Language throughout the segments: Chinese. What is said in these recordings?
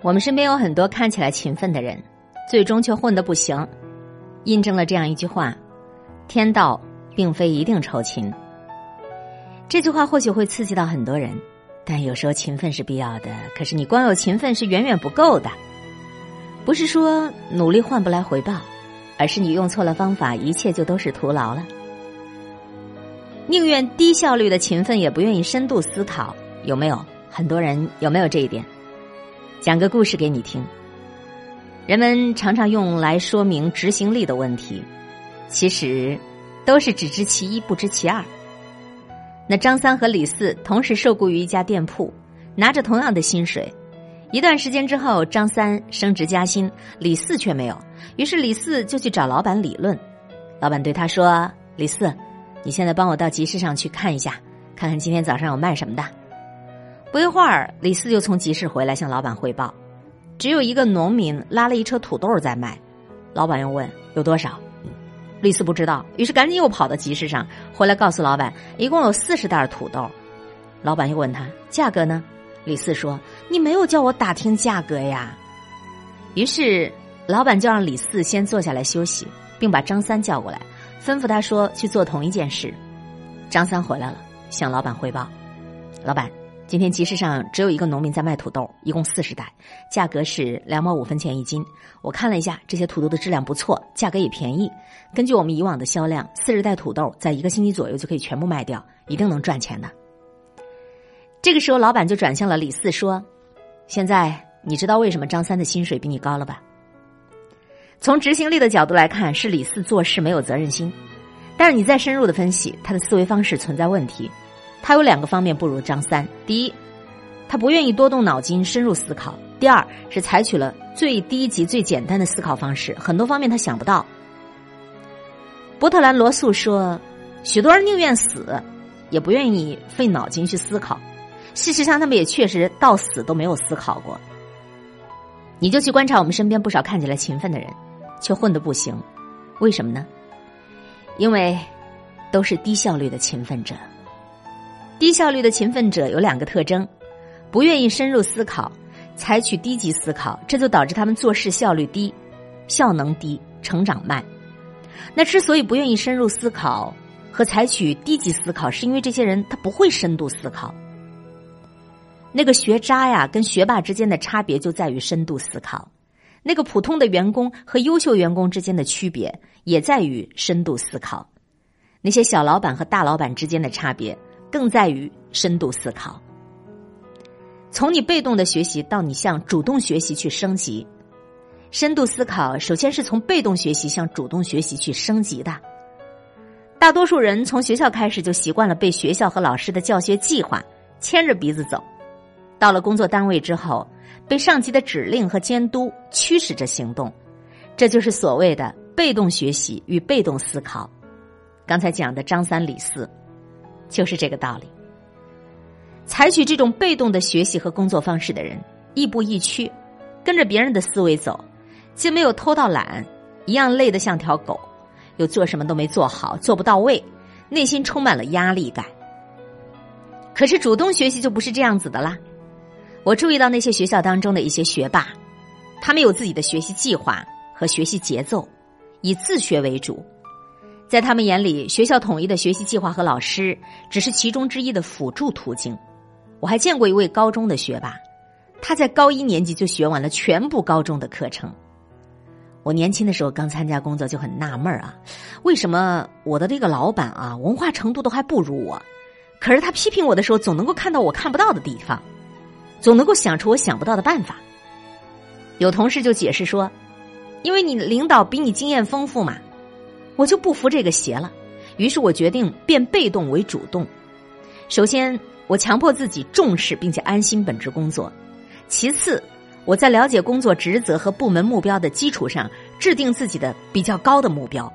我们身边有很多看起来勤奋的人，最终却混得不行，印证了这样一句话：天道并非一定酬勤。这句话或许会刺激到很多人，但有时候勤奋是必要的。可是你光有勤奋是远远不够的，不是说努力换不来回报，而是你用错了方法，一切就都是徒劳了。宁愿低效率的勤奋，也不愿意深度思考，有没有？很多人有没有这一点？讲个故事给你听。人们常常用来说明执行力的问题，其实都是只知其一不知其二。那张三和李四同时受雇于一家店铺，拿着同样的薪水。一段时间之后，张三升职加薪，李四却没有。于是李四就去找老板理论。老板对他说：“李四，你现在帮我到集市上去看一下，看看今天早上有卖什么的。”不一会儿，李四就从集市回来向老板汇报，只有一个农民拉了一车土豆在卖。老板又问有多少，李四不知道，于是赶紧又跑到集市上，回来告诉老板一共有四十袋土豆。老板又问他价格呢，李四说你没有叫我打听价格呀。于是老板就让李四先坐下来休息，并把张三叫过来，吩咐他说去做同一件事。张三回来了，向老板汇报，老板。今天集市上只有一个农民在卖土豆，一共四十袋，价格是两毛五分钱一斤。我看了一下，这些土豆的质量不错，价格也便宜。根据我们以往的销量，四十袋土豆在一个星期左右就可以全部卖掉，一定能赚钱的。这个时候，老板就转向了李四说：“现在你知道为什么张三的薪水比你高了吧？从执行力的角度来看，是李四做事没有责任心。但是你再深入的分析，他的思维方式存在问题。”他有两个方面不如张三：第一，他不愿意多动脑筋深入思考；第二是采取了最低级、最简单的思考方式，很多方面他想不到。伯特兰罗素说：“许多人宁愿死，也不愿意费脑筋去思考。事实上，他们也确实到死都没有思考过。你就去观察我们身边不少看起来勤奋的人，却混得不行，为什么呢？因为都是低效率的勤奋者。”低效率的勤奋者有两个特征：不愿意深入思考，采取低级思考，这就导致他们做事效率低、效能低、成长慢。那之所以不愿意深入思考和采取低级思考，是因为这些人他不会深度思考。那个学渣呀，跟学霸之间的差别就在于深度思考；那个普通的员工和优秀员工之间的区别也在于深度思考；那些小老板和大老板之间的差别。更在于深度思考。从你被动的学习到你向主动学习去升级，深度思考首先是从被动学习向主动学习去升级的。大多数人从学校开始就习惯了被学校和老师的教学计划牵着鼻子走，到了工作单位之后，被上级的指令和监督驱使着行动，这就是所谓的被动学习与被动思考。刚才讲的张三李四。就是这个道理。采取这种被动的学习和工作方式的人，亦步亦趋，跟着别人的思维走，既没有偷到懒，一样累得像条狗，又做什么都没做好，做不到位，内心充满了压力感。可是主动学习就不是这样子的啦。我注意到那些学校当中的一些学霸，他们有自己的学习计划和学习节奏，以自学为主。在他们眼里，学校统一的学习计划和老师只是其中之一的辅助途径。我还见过一位高中的学霸，他在高一年级就学完了全部高中的课程。我年轻的时候刚参加工作就很纳闷啊，为什么我的这个老板啊文化程度都还不如我，可是他批评我的时候总能够看到我看不到的地方，总能够想出我想不到的办法。有同事就解释说，因为你领导比你经验丰富嘛。我就不服这个邪了，于是我决定变被动为主动。首先，我强迫自己重视并且安心本职工作；其次，我在了解工作职责和部门目标的基础上，制定自己的比较高的目标、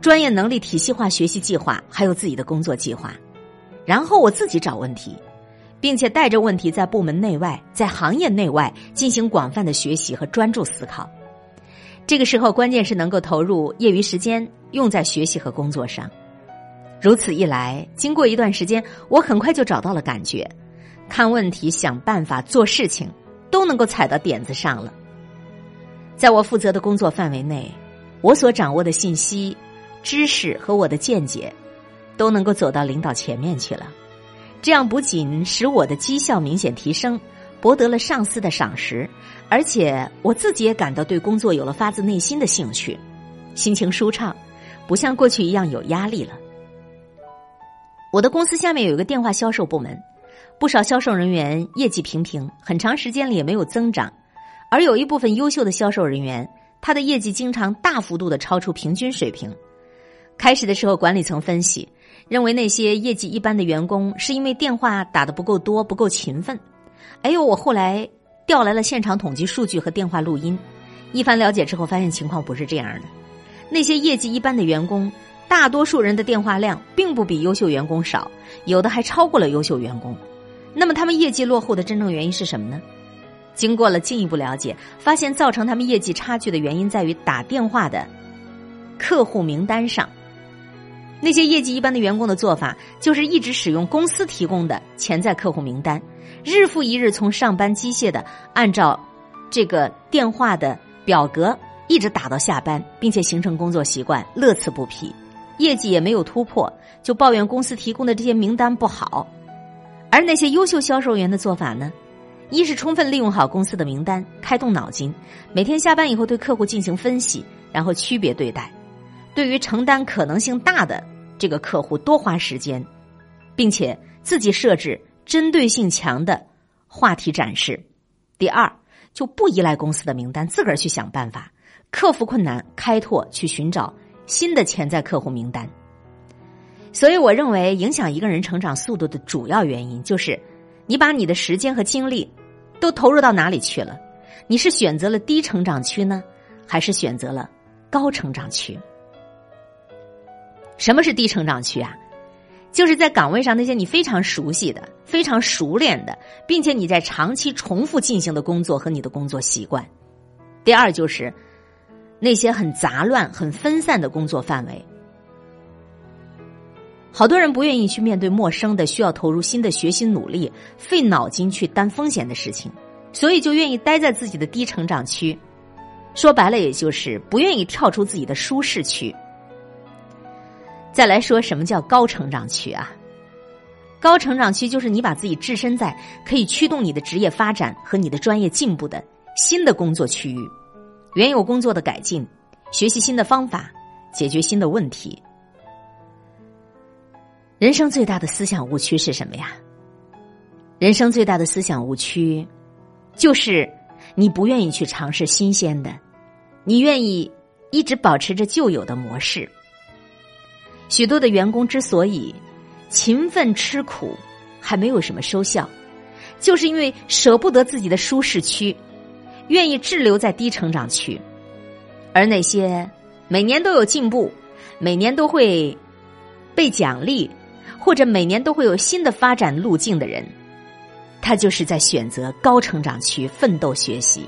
专业能力体系化学习计划，还有自己的工作计划。然后我自己找问题，并且带着问题在部门内外、在行业内外进行广泛的学习和专注思考。这个时候，关键是能够投入业余时间用在学习和工作上。如此一来，经过一段时间，我很快就找到了感觉。看问题、想办法、做事情，都能够踩到点子上了。在我负责的工作范围内，我所掌握的信息、知识和我的见解，都能够走到领导前面去了。这样不仅使我的绩效明显提升，博得了上司的赏识，而且我自己也感到对工作有了发自内心的兴趣，心情舒畅，不像过去一样有压力了。我的公司下面有一个电话销售部门，不少销售人员业绩平平，很长时间里也没有增长，而有一部分优秀的销售人员，他的业绩经常大幅度的超出平均水平。开始的时候，管理层分析。认为那些业绩一般的员工是因为电话打的不够多、不够勤奋。哎呦，我后来调来了现场统计数据和电话录音，一番了解之后，发现情况不是这样的。那些业绩一般的员工，大多数人的电话量并不比优秀员工少，有的还超过了优秀员工。那么他们业绩落后的真正原因是什么呢？经过了进一步了解，发现造成他们业绩差距的原因在于打电话的客户名单上。那些业绩一般的员工的做法，就是一直使用公司提供的潜在客户名单，日复一日从上班机械的按照这个电话的表格一直打到下班，并且形成工作习惯，乐此不疲，业绩也没有突破，就抱怨公司提供的这些名单不好。而那些优秀销售员的做法呢，一是充分利用好公司的名单，开动脑筋，每天下班以后对客户进行分析，然后区别对待。对于承担可能性大的这个客户，多花时间，并且自己设置针对性强的话题展示。第二，就不依赖公司的名单，自个儿去想办法克服困难，开拓去寻找新的潜在客户名单。所以，我认为影响一个人成长速度的主要原因，就是你把你的时间和精力都投入到哪里去了？你是选择了低成长区呢，还是选择了高成长区？什么是低成长区啊？就是在岗位上那些你非常熟悉的、非常熟练的，并且你在长期重复进行的工作和你的工作习惯。第二就是那些很杂乱、很分散的工作范围。好多人不愿意去面对陌生的、需要投入新的学习努力、费脑筋去担风险的事情，所以就愿意待在自己的低成长区。说白了，也就是不愿意跳出自己的舒适区。再来说什么叫高成长区啊？高成长区就是你把自己置身在可以驱动你的职业发展和你的专业进步的新的工作区域，原有工作的改进，学习新的方法，解决新的问题。人生最大的思想误区是什么呀？人生最大的思想误区，就是你不愿意去尝试新鲜的，你愿意一直保持着旧有的模式。许多的员工之所以勤奋吃苦，还没有什么收效，就是因为舍不得自己的舒适区，愿意滞留在低成长区。而那些每年都有进步、每年都会被奖励，或者每年都会有新的发展路径的人，他就是在选择高成长区奋斗学习，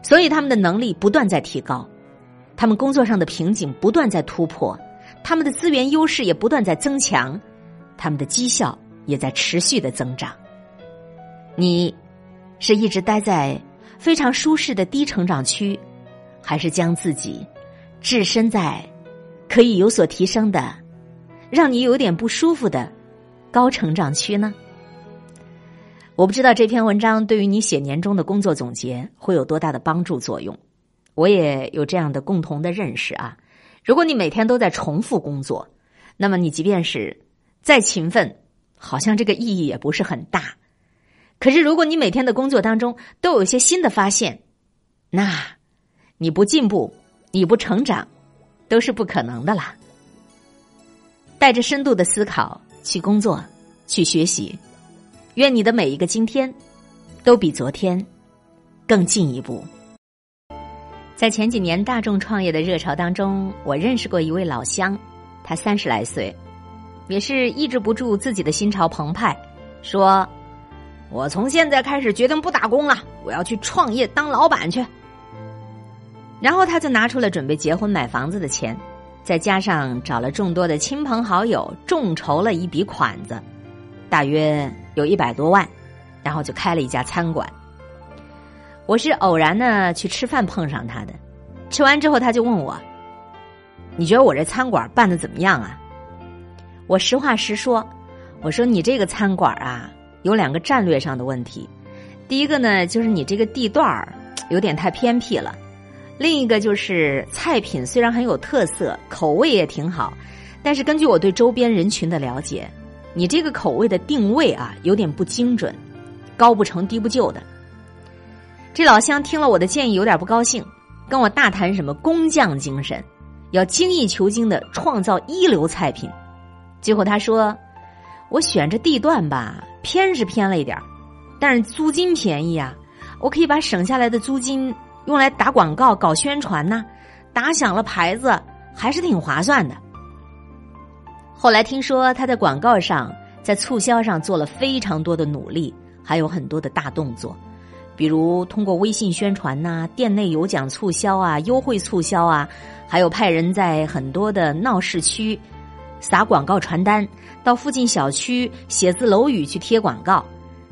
所以他们的能力不断在提高，他们工作上的瓶颈不断在突破。他们的资源优势也不断在增强，他们的绩效也在持续的增长。你是一直待在非常舒适的低成长区，还是将自己置身在可以有所提升的、让你有点不舒服的高成长区呢？我不知道这篇文章对于你写年终的工作总结会有多大的帮助作用。我也有这样的共同的认识啊。如果你每天都在重复工作，那么你即便是再勤奋，好像这个意义也不是很大。可是，如果你每天的工作当中都有一些新的发现，那你不进步，你不成长，都是不可能的啦。带着深度的思考去工作，去学习，愿你的每一个今天都比昨天更进一步。在前几年大众创业的热潮当中，我认识过一位老乡，他三十来岁，也是抑制不住自己的心潮澎湃，说：“我从现在开始决定不打工了，我要去创业当老板去。”然后他就拿出了准备结婚买房子的钱，再加上找了众多的亲朋好友，众筹了一笔款子，大约有一百多万，然后就开了一家餐馆。我是偶然呢去吃饭碰上他的，吃完之后他就问我：“你觉得我这餐馆办的怎么样啊？”我实话实说，我说你这个餐馆啊有两个战略上的问题，第一个呢就是你这个地段儿有点太偏僻了，另一个就是菜品虽然很有特色，口味也挺好，但是根据我对周边人群的了解，你这个口味的定位啊有点不精准，高不成低不就的。这老乡听了我的建议，有点不高兴，跟我大谈什么工匠精神，要精益求精的创造一流菜品。结果他说：“我选这地段吧，偏是偏了一点但是租金便宜啊，我可以把省下来的租金用来打广告、搞宣传呐，打响了牌子，还是挺划算的。”后来听说他在广告上、在促销上做了非常多的努力，还有很多的大动作。比如通过微信宣传呐，店内有奖促销啊，优惠促销啊，还有派人在很多的闹市区撒广告传单，到附近小区写字楼宇去贴广告。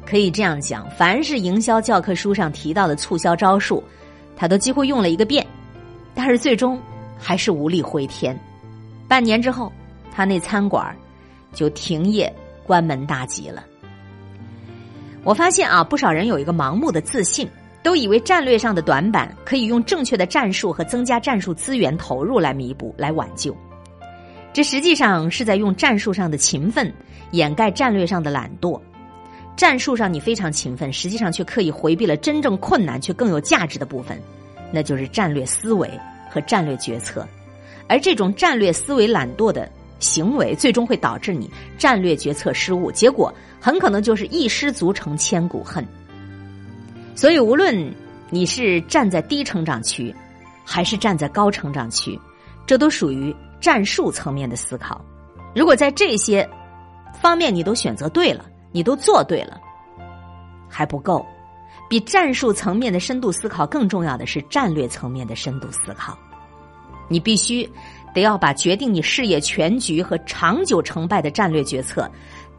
可以这样讲，凡是营销教科书上提到的促销招数，他都几乎用了一个遍，但是最终还是无力回天。半年之后，他那餐馆就停业关门大吉了。我发现啊，不少人有一个盲目的自信，都以为战略上的短板可以用正确的战术和增加战术资源投入来弥补、来挽救。这实际上是在用战术上的勤奋掩盖战略上的懒惰。战术上你非常勤奋，实际上却刻意回避了真正困难却更有价值的部分，那就是战略思维和战略决策。而这种战略思维懒惰的。行为最终会导致你战略决策失误，结果很可能就是一失足成千古恨。所以，无论你是站在低成长区，还是站在高成长区，这都属于战术层面的思考。如果在这些方面你都选择对了，你都做对了，还不够。比战术层面的深度思考更重要的是战略层面的深度思考。你必须。得要把决定你事业全局和长久成败的战略决策，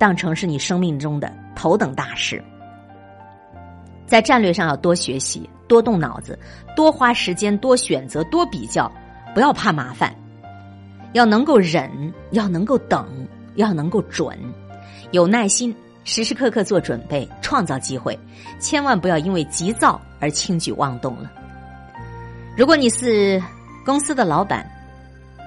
当成是你生命中的头等大事。在战略上要多学习、多动脑子、多花时间、多选择、多比较，不要怕麻烦，要能够忍，要能够等，要能够准，有耐心，时时刻刻做准备，创造机会，千万不要因为急躁而轻举妄动了。如果你是公司的老板。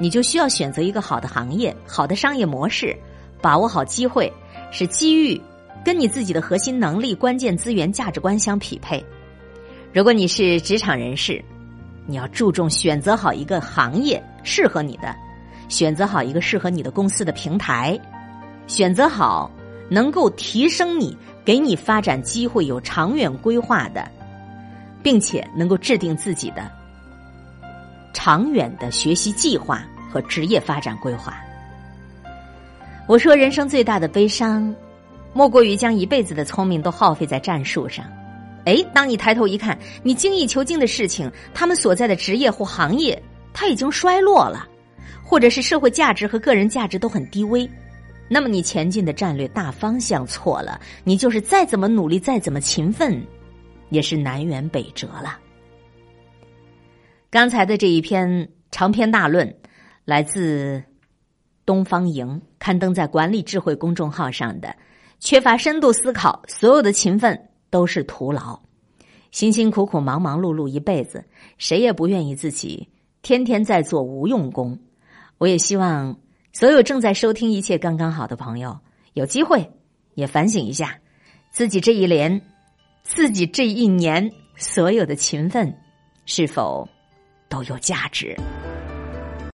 你就需要选择一个好的行业、好的商业模式，把握好机会，是机遇跟你自己的核心能力、关键资源、价值观相匹配。如果你是职场人士，你要注重选择好一个行业适合你的，选择好一个适合你的公司的平台，选择好能够提升你、给你发展机会、有长远规划的，并且能够制定自己的。长远的学习计划和职业发展规划。我说，人生最大的悲伤，莫过于将一辈子的聪明都耗费在战术上。哎，当你抬头一看，你精益求精的事情，他们所在的职业或行业，它已经衰落了，或者是社会价值和个人价值都很低微，那么你前进的战略大方向错了，你就是再怎么努力，再怎么勤奋，也是南辕北辙了。刚才的这一篇长篇大论，来自东方营，刊登在管理智慧公众号上的。缺乏深度思考，所有的勤奋都是徒劳。辛辛苦苦、忙忙碌碌一辈子，谁也不愿意自己天天在做无用功。我也希望所有正在收听一切刚刚好的朋友，有机会也反省一下自己这一年、自己这一年所有的勤奋是否。都有价值。